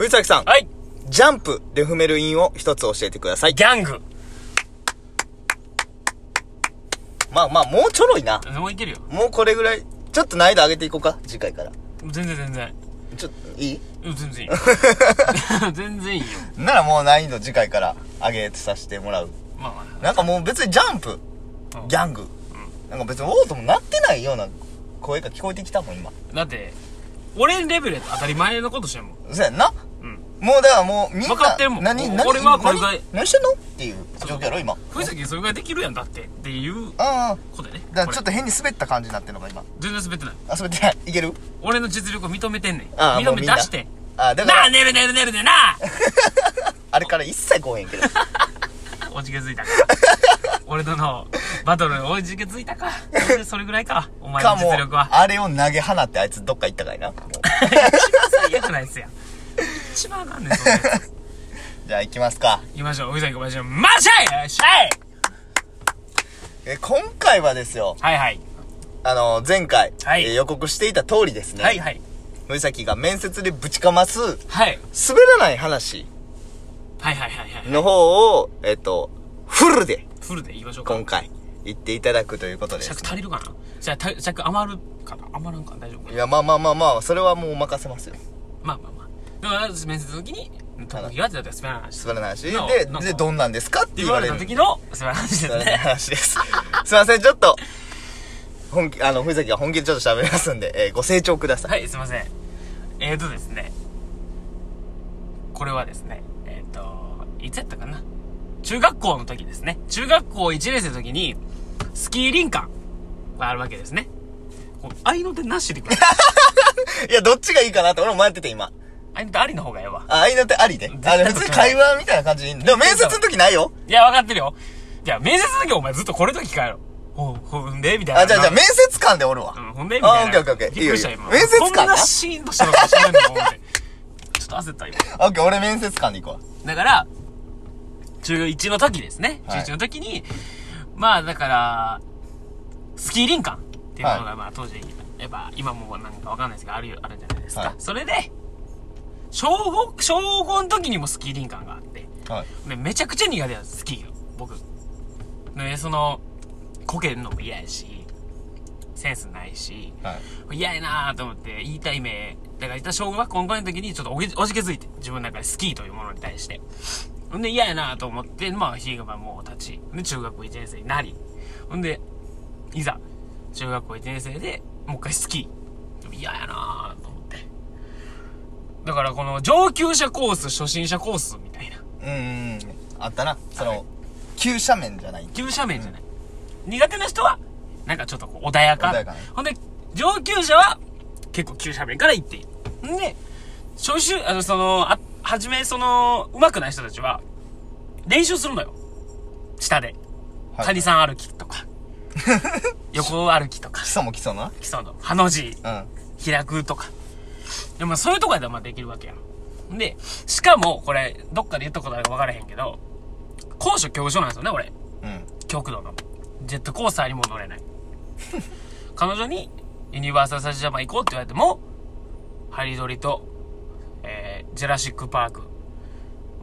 藤崎さん、はい。ジャンプで踏める韻を一つ教えてください。ギャング。まあまあ、もうちょろいな。もういけるよ。もうこれぐらい、ちょっと難易度上げていこうか、次回から。全然全然。ちょっと、いい？うん全然いいよ。全然いいよ。ならもう難易度次回から上げさせてもらう。まあまあ。なんかもう別にジャンプ、うんギャング、なんか別にオートもなってないような声が聞こえてきたもん、今。だって、俺レベルやと当たり前のことしてんもん。そうやんなうん。もうだからもうみんな。分かってるもん何、何、俺はこれぐらい何何してんの？っていう状況やろ、今。藤崎それぐらいできるやんだってっていうああ。ことでね。だからちょっこと変に滑った感じになってるのか、今。れ全然滑ってない。あ、滑ってない。いける？俺の実力を認めてんねん。あ認め出して。あ、だから、なあ、寝る寝る寝るでなあれから一切来おへんけど。おじけづいたか。俺とのバトルおじけづいたか。それぐらいか。お前の実力は。あれを投げ放ってあいつどっか行ったかいな。もう 最悪なやつや。一番あかんねん、そんなやつ。じゃあ行きますか。行きましょう。藤崎小林のマッシャイシャイえ、今回はですよ、はいはい。あの、前回、はいえー予告していた通りですね。はいはい。藤崎が面接でぶちかます、はい。滑らない話はいはいはいはい。の方を、えっと、フルでフルで言いましょうか。今回言っていただくということです。尺足りるかな？じゃあ、た尺余るかな？余らんか？な大丈夫かな？いや、まあまあまあまあ、それはもう任せますよ。まあまあまあ。面接の時に、特技はって言ったらい話。滑らないで、ので、どんなんですかって言われる。た時の滑らない話です滑らないね。話です。すいません、ちょっと、本気、あの、藤崎が本気でちょっと喋りますんで、えーご清聴ください。はい、すいません。えーとですね。これはですね、えーと、いつやったかな？中学校の時ですね。中学校1年生の時に、スキー林間があるわけですね。こう愛の手なしで。いや、どっちがいいかなって俺も迷ってて今。愛の手ありの方がええわ。あ、愛の手ありで。あ、別に会話みたいな感じでいいんでも面接の時ないよ。いや、分かってるよ。じゃあ、面接の時お前ずっとこれと聞かえろ。ほう、ほんでみたいな。あ、じゃあじゃあ面接官でおるわう。ん、ほんでみたいな。あオッケーオッケーオッケーびっくりした、今。いいよいいよ面接官なそんなシーンとしたのかしらんの思って。ちょっと焦った、今。オッケー、俺面接官で行こだから、中1の時ですね。はい中1の時に、まあだから、スキー林間っていうのが、まあ当時、やっぱ今もなんかわかんないですけど、あるよ、あるんじゃないですか。はいそれで、小5、小5の時にもスキー林間があって、う。はい。でめちゃくちゃ苦手なんです、スキーが。僕。で、その、こけるのも嫌やし、センスないし、はい。嫌やなと思って、言いたい目。だから、小学校の時にちょっとおじおじけづいて、自分の中でスキーというものに対して。ほんで、嫌やなと思って、まあ、日がもう経ち。で、中学校1年生になり。ほんで、いざ、中学校1年生で、もう一回スキー。嫌やな。だから、この上級者コース、初心者コースみたいな。うんうんうん。あったな。そはいの、急斜面じゃない。急斜面じゃない。苦手な人は、なんかちょっとこう穏やか。穏やかなほんで、上級者は、結構急斜面から行っている。んで、初習、あの、その、あ、はじめ、その、上手くない人たちは、練習するのよ。下で。はい谷さん歩きとか。横歩きとか基。礎も基礎な。基礎の、ハの字、うん。開くとか。でもそういうとこやったらまあできるわけやん。で、しかも、これ、どっかで言ったことあるか分からへんけど、高所恐怖症なんですよね、俺。うん。極度のジェットコースターにも乗れない 彼女にユニバーサル・スタジアム行こうって言われてもハリドリと、えー、ジェラシック・パーク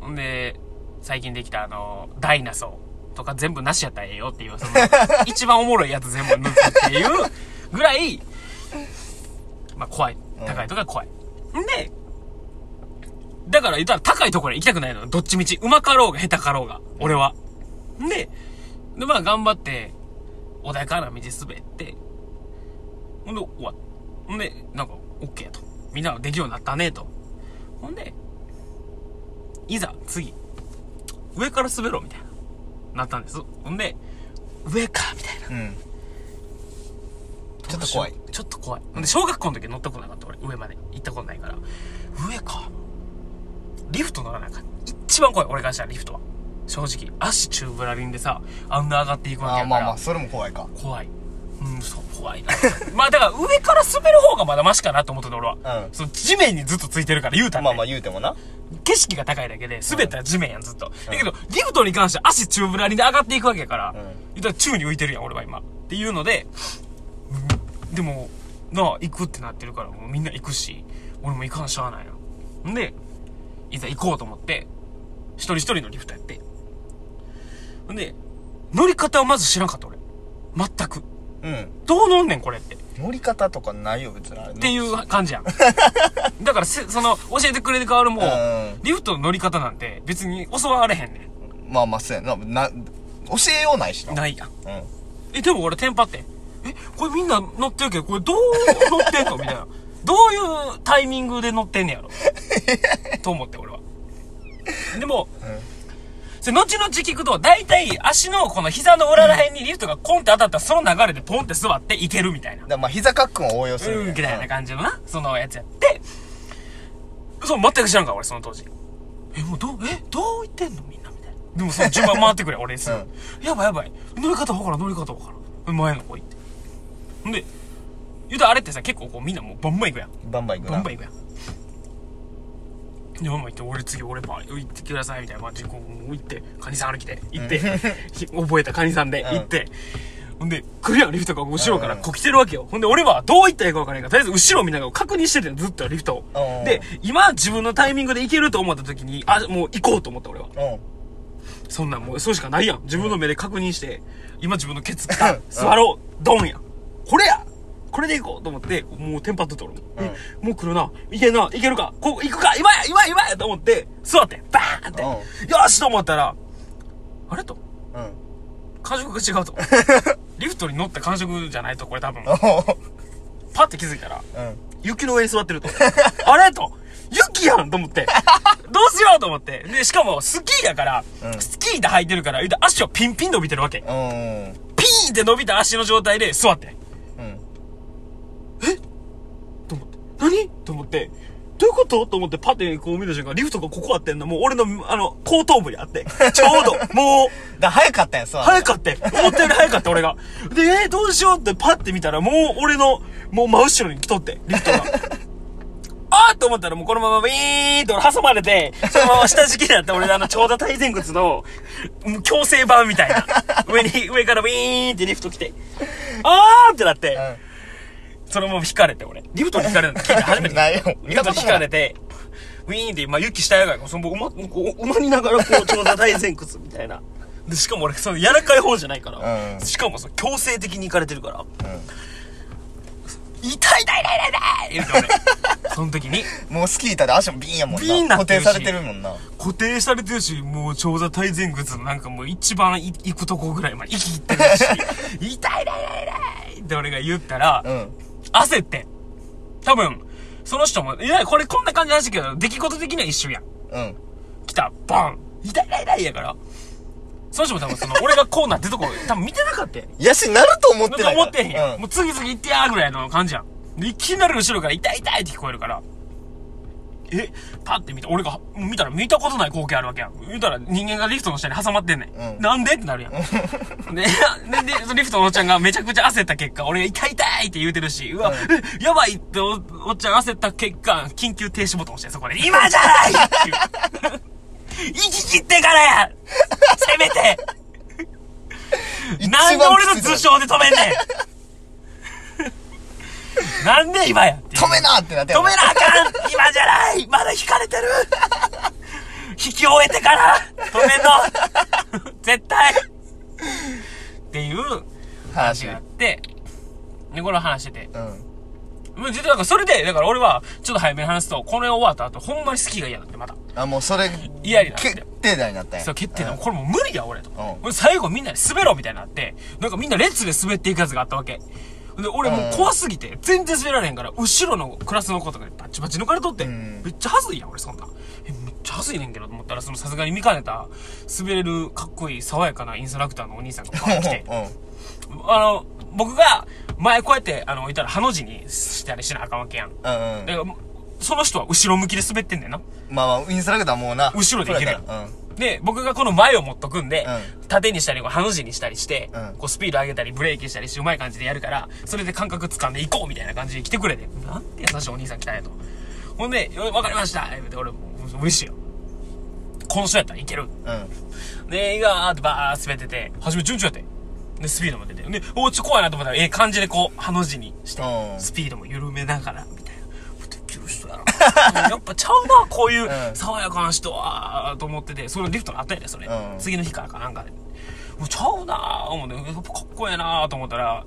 ほんで最近できたあのダイナソーとか全部なしやったらええよっていうその 一番おもろいやつ全部抜くっていうぐらいまあ怖い高いとこが怖い、んでだから言ったら高いところに行きたくないのどっちみちうまかろうが下手かろうが俺はんでで、まあ頑張って、穏やかな道滑って、ほんで、終わっほんで、なんか、オッケーと。みんなができるようになったね、と。ほんで、いざ、次、上から滑ろう、みたいな。なったんです。ほんで、上か、みたいな。うん。ちょっと怖い。ちょっと怖い。で、小学校の時乗ったことなかった、俺。上まで。行ったことないから。上か。リフト乗らなあかん。一番怖い、俺からしたらリフトは。正直。足チューブラリンでさ、あんな上がっていくわけあやから。ーまあまあ、それも怖いか。怖い。うん、そう、怖いな。まあだから上から滑る方がまだマシかなと思ってた俺は。うんその地面にずっとついてるから言うたら、ね。まあまあ言うてもな。景色が高いだけで、滑ったら地面やん、ずっと。だけど、リフトに関しては足チューブラリンで上がっていくわけやから、ん言ったら宙に浮いてるやん、俺は今。っていうので、うんでも、なあ、行くってなってるから、もうみんな行くし、俺も行かんしゃあないな。んで、いざ行こうと思って、一人一人のリフトやって。ほんで、乗り方をまず知らんかった俺。全く。うん。どう乗んねんこれって。乗り方とかないよ、別にあれ。っていう感じやん。だからせ、その、教えてくれる側もうん、リフトの乗り方なんて別に教われへんねまあまあ、そうやな。な、教えようないしな。ん。ないやん。うん。え、でも俺テンパって。え、これみんな乗ってるけど、これどう乗ってんの？みたいな。どういうタイミングで乗ってんねやろ？と思って俺は。でも、それ後々聞くと、大体足のこの膝の裏ら辺にリフトがコンって当たったらその流れでポンって座っていけるみたいな。まあ、膝カックンを応用するうん、ね。みたいな感じのな、そのやつやって、そう、全く知らんから、俺、その当時。え、もうどう、え、どう言ってんの？みんな、みたいな。でも、その順番回ってくれ、俺すぐ。やばいやばい。乗り方わからん、乗り方わからん。前の子行って。ほんで、言うたらあれってさ、結構こうみんなもうバンバン行くやん。バンバン行くな。バンバン行くやん。で、バンバン行って、俺次、俺ば、行ってください、みたいな感じで、こう、行って、カニさん歩きで、行って、ひ覚えたカニさんで、うん行って、ほんで、来るやん、リフトが後ろからこう来てるわけよ。ほんで、俺はどう行ったらいいか分からないから、とりあえず後ろ見ながら確認しててんずっとリフトをうん。で、今自分のタイミングで行けると思った時に、あ、もう行こうと思った俺は。うん。そんなんもう、そうしかないやん。自分の目で確認して、今自分のケツ。座ろう。ドンやん。これやこれで行こうと思って、もうテンパっとった俺も。え、もう来るな。いけんな。いけるか。こう、行くか。今や今や今やと思って、座って、バーンって。うよしと思ったら、あれ？と。うん。感触が違うと。リフトに乗った感触じゃないと、これ多分。おパッて気づいたら、うん。雪の上に座ってると。あれ？と。雪やんと思って。どうしようと思って。で、しかも、スキーやから、うんスキーで履いてるから、言うたら足はピンピン伸びてるわけ。うん。ピーンって伸びた足の状態で座って。うん。と思って。何と思って。どういうこと？と思ってパッてこう見た瞬間、リフトがここあってんの、もう俺の、あの、後頭部にあって。ちょうど、もう、だ早かったんや、そう。早かって。思ったより早かった、俺が。で、え？ーどうしようってパッて見たら、もう俺の、もう真後ろに来とって、リフトが。あーと思ったらもうこのままビーンと挟まれて、そのまま下敷きになって、俺あの長座体前屈の、強制版みたいな。上に、上からビーンってリフト来て、あーってなって、うそのまま引かれて、俺。リフト？に引かれるの聞いて初めて。ないよリフトに引かれて、ウィーンって、まあ、雪下やがら、その馬、馬にながら、こう、長座大前屈みたいな。で、しかも俺、その柔らかい方じゃないから、うんしかもその強制的に行かれてるから、ん。うん。痛い痛い痛い痛い痛い言うて俺、その時に、もうスキー板で足もビーンやもんな。ビーンな固定されてるもんな。固定されてるし、もう長座体前屈のなんかもう一番い行くとこぐらいまで息いってるし、痛い痛い痛い痛いって俺が言ったら、うん。焦って。多分、その人も、いや、これこんな感じなんですけど、出来事的には一緒やん。うん。来た、バン痛い痛い痛いやから。その人も多分その、俺がこうなってるとこ、多分見てなかったやん。やし、なると思ってない。思ってへんやん。うんもう次々行ってやーぐらいの感じやん。でいきなり後ろから痛い痛いって聞こえるから。え、パッて見た、俺が、見たら見たことない光景あるわけやん。見たら人間がリフトの下に挟まってんねん。うんなんでってなるやん。で、で、リフトのおっちゃんがめちゃくちゃ焦った結果、俺が痛い痛いって言うてるし、うわ、えやばいっておおっちゃん焦った結果、緊急停止ボタン押して、そこで、今じゃないって。生き切ってからやせめてなんで俺の頭上で止めんねん なんで今や止めなってなって止めなあかん今じゃないまだ引かれてる引き終えてから止めんの 絶対っていう話話。があって、で、これを話してて。うん。もう実はだからそれで、だから俺は、ちょっと早めに話すと、これ終わった後、ほんまにスキーが嫌だって、また。あ、もうそれ、嫌になって決定打になったんや。そう、決定だ。うんこれもう無理や、俺と。ん俺最後みんなで滑ろうみたいになって、なんかみんな列で滑っていくやつがあったわけ。で、俺もう怖すぎて、全然滑られへんから、後ろのクラスの子とかでバチバチ抜かれとって、んめっちゃ恥ずいやん、俺そんな。え、めっちゃ恥ずいねんけどと思ったら、そのさすがに見かねた、滑れるかっこいい爽やかなインストラクターのお兄さんがパーン来て、うん。あの、僕が、前こうやって、あの、いたら、ハの字にしたりしなあかんわけやん。うんうん。その人は後ろ向きで滑ってんねんな。まあまあ、インストラクターもうな。後ろでいけるやんそうやからで、僕がこの前を持っとくんで、う縦にしたり、ハの字にしたりして、うんこう、スピード上げたり、ブレーキしたりして、うまい感じでやるから、それで感覚掴んでいこうみたいな感じで来てくれて、なんて優しいお兄さん来たんやと。ほんで、よわかりました言うて、俺、嬉しいよ。この人やったらいける。うん。うん。で、ガーってバー滑ってて、初め順調やって。で、スピードも出て。で、おちょ、怖いなと思ったら、ええ感じでこう、ハの字にしてう、んスピードも緩めながら、み やっぱちゃうな、こういううん爽やかな人は、と思ってて、それリフトにあったんやで、それ。うん次の日からかなんかで。もうちゃうなぁ、思って、やっぱかっこええなぁと思ったら、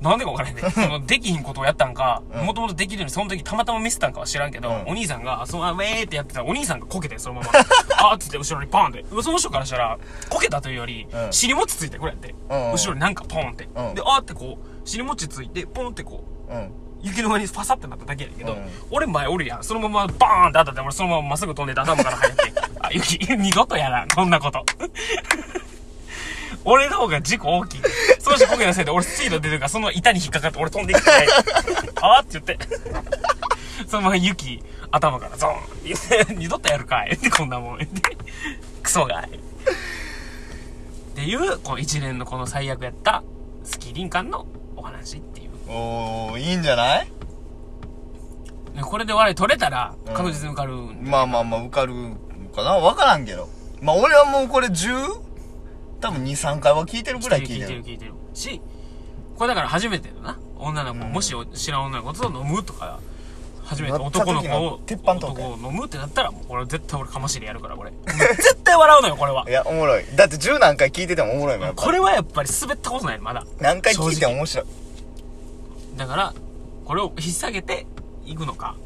なんでか分からへんね。その、できひんことをやったんか、うんもともとできるようにその時たまたま見せたんかは知らんけど、うんお兄さんが、その、ウェーってやってたら、お兄さんがこけて、そのまま、あーっつって後ろにパーンって。その人からしたら、こけたというより、うん尻餅ついてこれやって。うんうん後ろになんかポーンって。うんで、あーってこう、尻餅ついて、ポンってこう、うん。雪の上にファサってなっただけやけど、うん俺前おるやん。そのままバーンって当たって、俺そのまままっすぐ飛んでて頭から入って。あ、雪、二度とやらん、こんなこと。俺の方が事故大きい。その人こけのせいで俺スピード出てるから、その板に引っかかって俺飛んでいって、あーって言って。そのまま雪、頭からゾーン 二度とやるかいってこんなもん。クソがい。っていう、この一連のこの最悪やった、スキー林間のお話っていう。おー、いいんじゃない？ねこれで笑い取れたらうん。確実に受かる、まあまあまあ、受かるかな？わからんけど。まあ俺はもうこれ 10? 多分2、3回は聞いてるぐらい聞いてる。聞いてる。聞いてる。しこれだから初めてだな。女の子、うん。もし知らん女の子と飲むとか初めて男の子を鉄板男を飲むってなったらもうこれ絶対俺かましでやるからこれ。絶対笑うのよこれは。いや、おもろい。だって10何回聞いててもおもろいもん、これはやっぱり滑ったことないのまだ。何回聞いても面白い。だからこれを引っ提げていくのか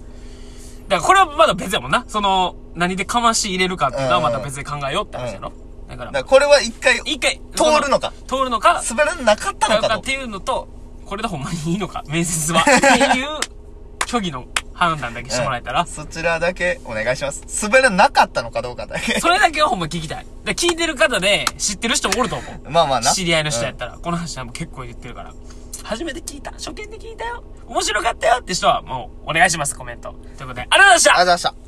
だからこれはまだ別やもんなその何でかまし入れるかっていうのはまた別に考えようって話やろ、だからだからこれは一回一回通るのかそ通るのか滑らなかったのかとっ。ていうのと、これでほんまにいいのか、面接は。っていう、虚偽の判断だけしてもらえたら、そちらだけお願いします。滑らなかったのかどうかだけ。それだけはほんま聞きたい。で聞いてる方で知ってる人もおると思う。まあまあな。知り合いの人やったら、この話はもう結構言ってるから。初めて聞いた。初見で聞いたよ。面白かったよ。って人はもうお願いします、コメント。ということで、ありがとうございました。ありがとうございました。